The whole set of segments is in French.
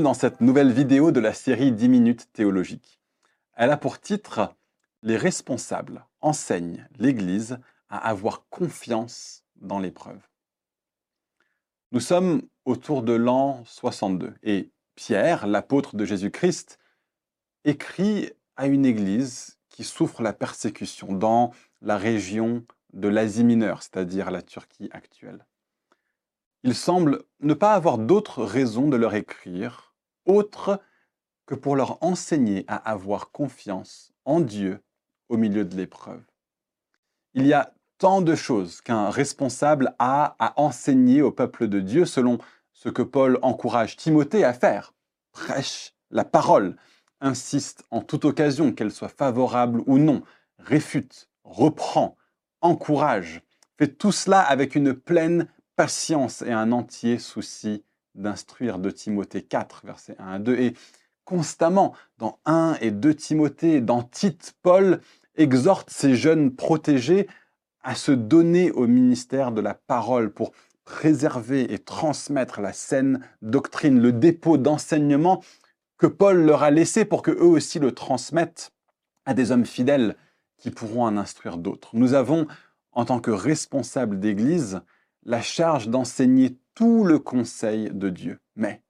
Dans cette nouvelle vidéo de la série 10 minutes théologiques. Elle a pour titre Les responsables enseignent l'Église à avoir confiance dans l'épreuve. Nous sommes autour de l'an 62 et Pierre, l'apôtre de Jésus-Christ, écrit à une Église qui souffre la persécution dans la région de l'Asie mineure, c'est-à-dire la Turquie actuelle. Il semble ne pas avoir d'autre raison de leur écrire, autre que pour leur enseigner à avoir confiance en Dieu au milieu de l'épreuve. Il y a tant de choses qu'un responsable a à enseigner au peuple de Dieu selon ce que Paul encourage Timothée à faire. Prêche la parole, insiste en toute occasion, qu'elle soit favorable ou non, réfute, reprend, encourage, fait tout cela avec une pleine patience et un entier souci d'instruire de Timothée 4, versets 1 à 2. Et constamment, dans 1 et 2 Timothée, dans Tite, Paul exhorte ses jeunes protégés à se donner au ministère de la parole pour préserver et transmettre la saine doctrine, le dépôt d'enseignement que Paul leur a laissé pour que eux aussi le transmettent à des hommes fidèles qui pourront en instruire d'autres. Nous avons, en tant que responsables d'Église, la charge d'enseigner tout le conseil de Dieu. Mais,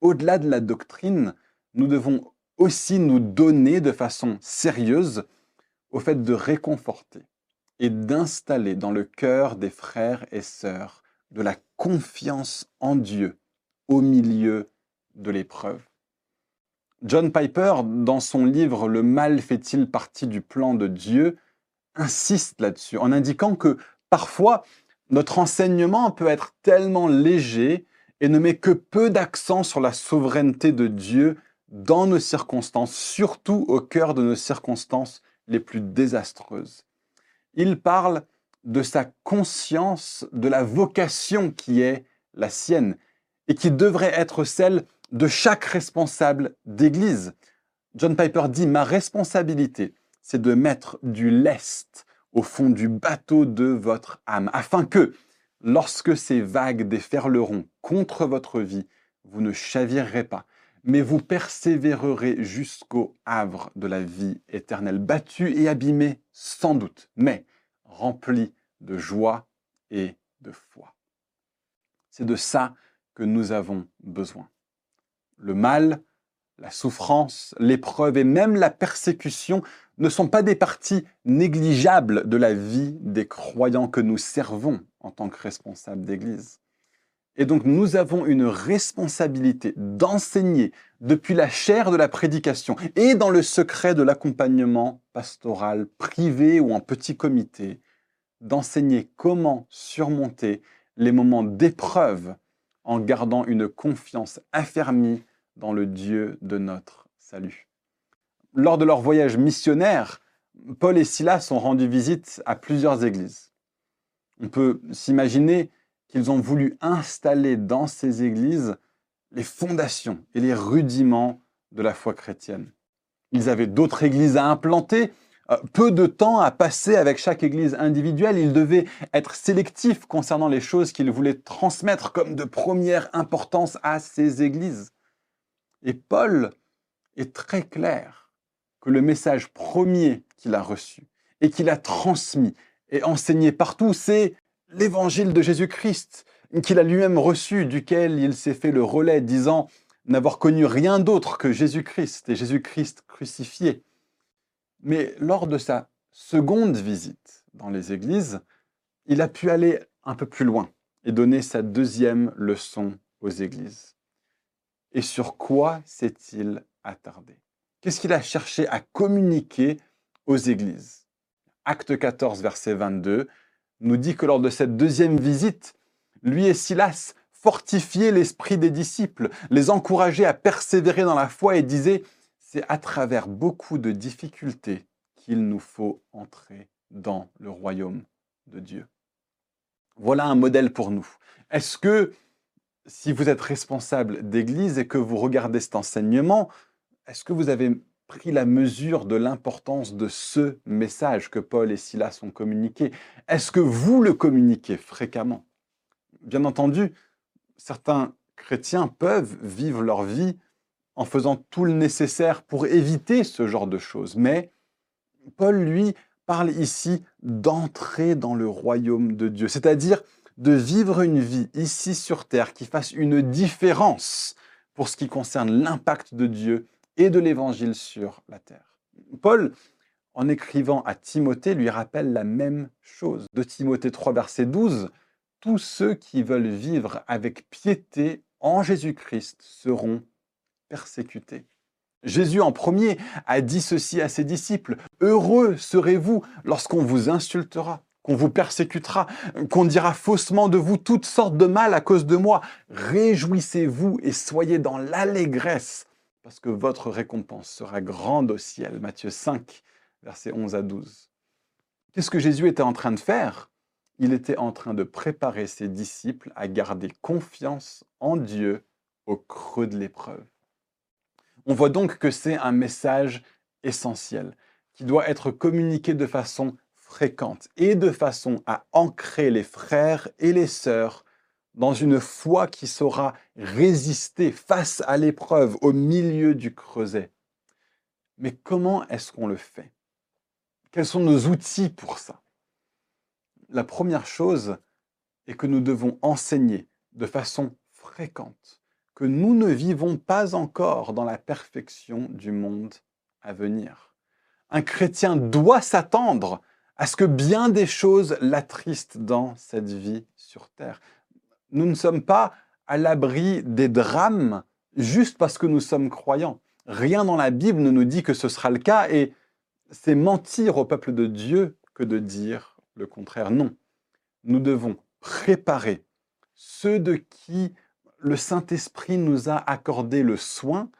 au-delà de la doctrine, nous devons aussi nous donner de façon sérieuse au fait de réconforter et d'installer dans le cœur des frères et sœurs de la confiance en Dieu au milieu de l'épreuve. John Piper, dans son livre Le mal fait-il partie du plan de Dieu, insiste là-dessus en indiquant que parfois notre enseignement peut être tellement léger et ne met que peu d'accent sur la souveraineté de Dieu dans nos circonstances, surtout au cœur de nos circonstances les plus désastreuses. Il parle de sa conscience de la vocation qui est la sienne et qui devrait être celle de chaque responsable d'Église. John Piper dit, ma responsabilité, c'est de mettre du lest au fond du bateau de votre âme, afin que, lorsque ces vagues déferleront contre votre vie, vous ne chavirerez pas, mais vous persévérerez jusqu'au havre de la vie éternelle, battu et abîmé sans doute, mais rempli de joie et de foi. C'est de ça que nous avons besoin. Le mal, la souffrance, l'épreuve et même la persécution ne sont pas des parties négligeables de la vie des croyants que nous servons en tant que responsables d'Église. Et donc nous avons une responsabilité d'enseigner depuis la chair de la prédication et dans le secret de l'accompagnement pastoral privé ou en petit comité, d'enseigner comment surmonter les moments d'épreuve en gardant une confiance affermie dans le Dieu de notre salut. Lors de leur voyage missionnaire, Paul et Silas ont rendu visite à plusieurs églises. On peut s'imaginer qu'ils ont voulu installer dans ces églises les fondations et les rudiments de la foi chrétienne. Ils avaient d'autres églises à implanter, euh, peu de temps à passer avec chaque église individuelle. Ils devaient être sélectifs concernant les choses qu'ils voulaient transmettre comme de première importance à ces églises. Et Paul est très clair que le message premier qu'il a reçu et qu'il a transmis et enseigné partout, c'est l'évangile de Jésus-Christ qu'il a lui-même reçu, duquel il s'est fait le relais, disant n'avoir connu rien d'autre que Jésus-Christ et Jésus-Christ crucifié. Mais lors de sa seconde visite dans les églises, il a pu aller un peu plus loin et donner sa deuxième leçon aux églises. Et sur quoi s'est-il attardé? Qu'est-ce qu'il a cherché à communiquer aux églises? Acte 14, verset 22, nous dit que lors de cette deuxième visite, lui et Silas fortifiaient l'esprit des disciples, les encourageaient à persévérer dans la foi et disaient, c'est à travers beaucoup de difficultés qu'il nous faut entrer dans le royaume de Dieu. Voilà un modèle pour nous. Est-ce que si vous êtes responsable d'église et que vous regardez cet enseignement, est-ce que vous avez pris la mesure de l'importance de ce message que Paul et Silas ont communiqué? Est-ce que vous le communiquez fréquemment? Bien entendu, certains chrétiens peuvent vivre leur vie en faisant tout le nécessaire pour éviter ce genre de choses. Mais Paul, lui, parle ici d'entrer dans le royaume de Dieu, c'est-à-dire de vivre une vie ici sur terre qui fasse une différence pour ce qui concerne l'impact de Dieu et de l'Évangile sur la terre. Paul, en écrivant à Timothée, lui rappelle la même chose. De Timothée 3, verset 12, Tous ceux qui veulent vivre avec piété en Jésus-Christ seront persécutés. Jésus en premier a dit ceci à ses disciples, Heureux serez-vous lorsqu'on vous insultera, qu'on vous persécutera, qu'on dira faussement de vous toutes sortes de mal à cause de moi. Réjouissez-vous et soyez dans l'allégresse, parce que votre récompense sera grande au ciel. Matthieu 5, versets 11 à 12. Qu'est-ce que Jésus était en train de faire? Il était en train de préparer ses disciples à garder confiance en Dieu au creux de l'épreuve. On voit donc que c'est un message essentiel qui doit être communiqué de façon fréquente et de façon à ancrer les frères et les sœurs dans une foi qui saura résister face à l'épreuve au milieu du creuset. Mais comment est-ce qu'on le fait? Quels sont nos outils pour ça? La première chose est que nous devons enseigner de façon fréquente que nous ne vivons pas encore dans la perfection du monde à venir. Un chrétien doit s'attendre à ce que bien des choses l'attristent dans cette vie sur Terre? Nous ne sommes pas à l'abri des drames juste parce que nous sommes croyants. Rien dans la Bible ne nous dit que ce sera le cas et c'est mentir au peuple de Dieu que de dire le contraire. Non, nous devons préparer ceux de qui le Saint-Esprit nous a accordé le soin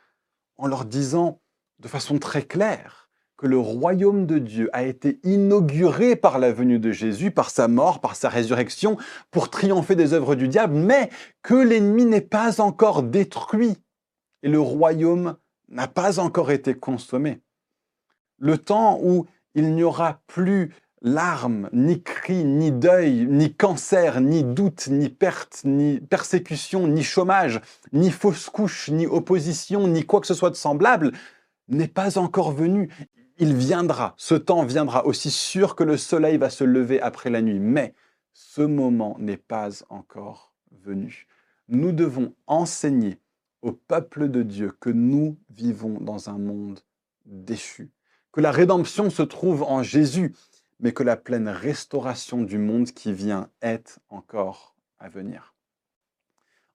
en leur disant de façon très claire que le royaume de Dieu a été inauguré par la venue de Jésus, par sa mort, par sa résurrection, pour triompher des œuvres du diable, mais que l'ennemi n'est pas encore détruit et le royaume n'a pas encore été consommé. Le temps où il n'y aura plus larmes, ni cris, ni deuil, ni cancer, ni doute, ni perte, ni persécution, ni chômage, ni fausse couche, ni opposition, ni quoi que ce soit de semblable, n'est pas encore venu. Il viendra, ce temps viendra aussi sûr que le soleil va se lever après la nuit, mais ce moment n'est pas encore venu. Nous devons enseigner au peuple de Dieu que nous vivons dans un monde déchu, que la rédemption se trouve en Jésus, mais que la pleine restauration du monde qui vient est encore à venir.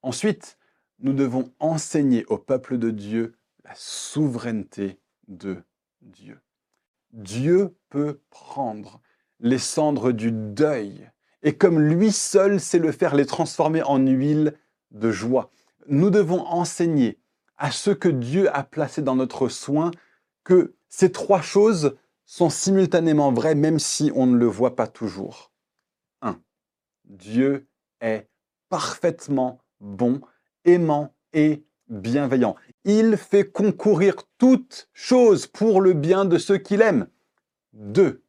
Ensuite, nous devons enseigner au peuple de Dieu la souveraineté de Dieu. Dieu peut prendre les cendres du deuil et comme lui seul sait le faire, les transformer en huile de joie. Nous devons enseigner à ceux que Dieu a placés dans notre soin que ces trois choses sont simultanément vrais même si on ne le voit pas toujours. 1. Dieu est parfaitement bon, aimant et bienveillant. Il fait concourir toutes choses pour le bien de ceux qu'il aime. 2.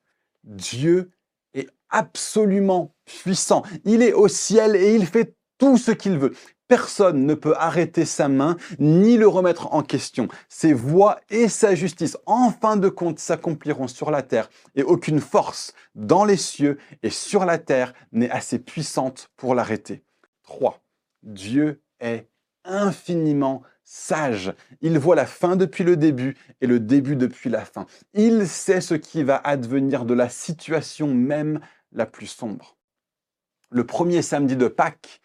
Dieu est absolument puissant. Il est au ciel et il fait tout ce qu'il veut. Personne ne peut arrêter sa main ni le remettre en question. Ses voies et sa justice, en fin de compte, s'accompliront sur la terre et aucune force dans les cieux et sur la terre n'est assez puissante pour l'arrêter. 3. Dieu est infiniment sage. Il voit la fin depuis le début et le début depuis la fin. Il sait ce qui va advenir de la situation même la plus sombre. Le premier samedi de Pâques,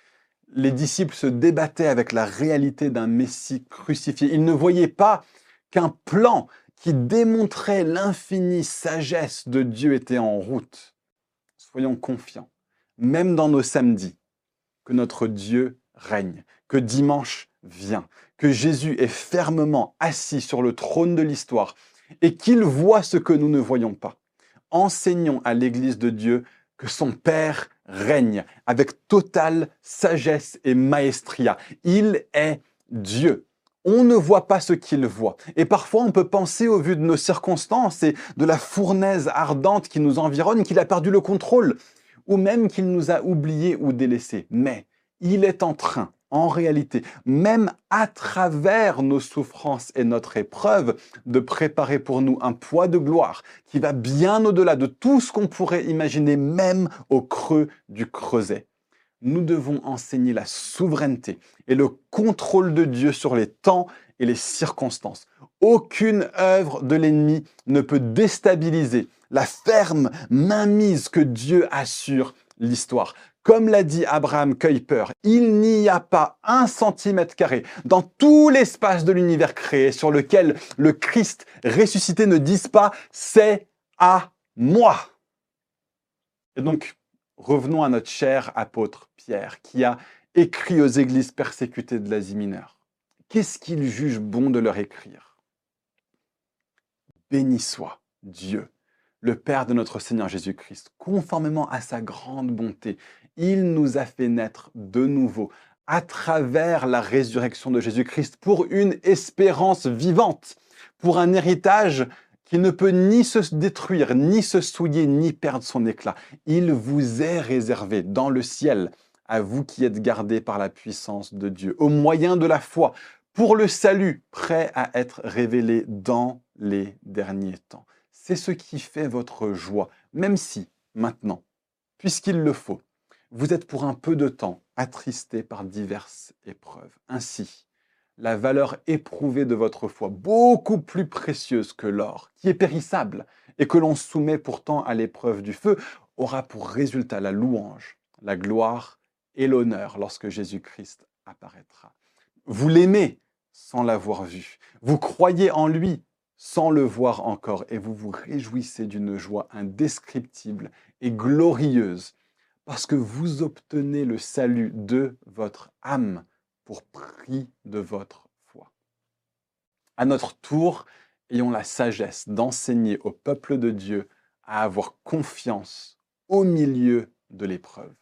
les disciples se débattaient avec la réalité d'un Messie crucifié. Ils ne voyaient pas qu'un plan qui démontrait l'infinie sagesse de Dieu était en route. Soyons confiants, même dans nos samedis, que notre Dieu règne, que dimanche vient, que Jésus est fermement assis sur le trône de l'histoire et qu'il voit ce que nous ne voyons pas. Enseignons à l'Église de Dieu que son Père règne avec totale sagesse et maestria. Il est Dieu. On ne voit pas ce qu'il voit. Et parfois, on peut penser, au vu de nos circonstances et de la fournaise ardente qui nous environne, qu'il a perdu le contrôle, ou même qu'il nous a oubliés ou délaissés. Mais il est en train en réalité, même à travers nos souffrances et notre épreuve, de préparer pour nous un poids de gloire qui va bien au-delà de tout ce qu'on pourrait imaginer, même au creux du creuset. Nous devons enseigner la souveraineté et le contrôle de Dieu sur les temps et les circonstances. Aucune œuvre de l'ennemi ne peut déstabiliser la ferme mainmise que Dieu assure l'histoire. Comme l'a dit Abraham Kuyper, il n'y a pas un centimètre carré dans tout l'espace de l'univers créé sur lequel le Christ ressuscité ne dise pas « c'est à moi ». Et donc, revenons à notre cher apôtre Pierre, qui a écrit aux églises persécutées de l'Asie mineure. Qu'est-ce qu'il juge bon de leur écrire? Béni soit Dieu, le Père de notre Seigneur Jésus-Christ, conformément à sa grande bonté, il nous a fait naître de nouveau à travers la résurrection de Jésus-Christ pour une espérance vivante, pour un héritage qui ne peut ni se détruire, ni se souiller, ni perdre son éclat. Il vous est réservé dans le ciel, à vous qui êtes gardés par la puissance de Dieu, au moyen de la foi, pour le salut, prêt à être révélé dans les derniers temps. C'est ce qui fait votre joie, même si, maintenant, puisqu'il le faut, vous êtes pour un peu de temps attristé par diverses épreuves. Ainsi, la valeur éprouvée de votre foi, beaucoup plus précieuse que l'or, qui est périssable et que l'on soumet pourtant à l'épreuve du feu, aura pour résultat la louange, la gloire et l'honneur lorsque Jésus-Christ apparaîtra. Vous l'aimez sans l'avoir vu. Vous croyez en lui sans le voir encore, et vous vous réjouissez d'une joie indescriptible et glorieuse, parce que vous obtenez le salut de votre âme pour prix de votre foi. À notre tour, ayons la sagesse d'enseigner au peuple de Dieu à avoir confiance au milieu de l'épreuve.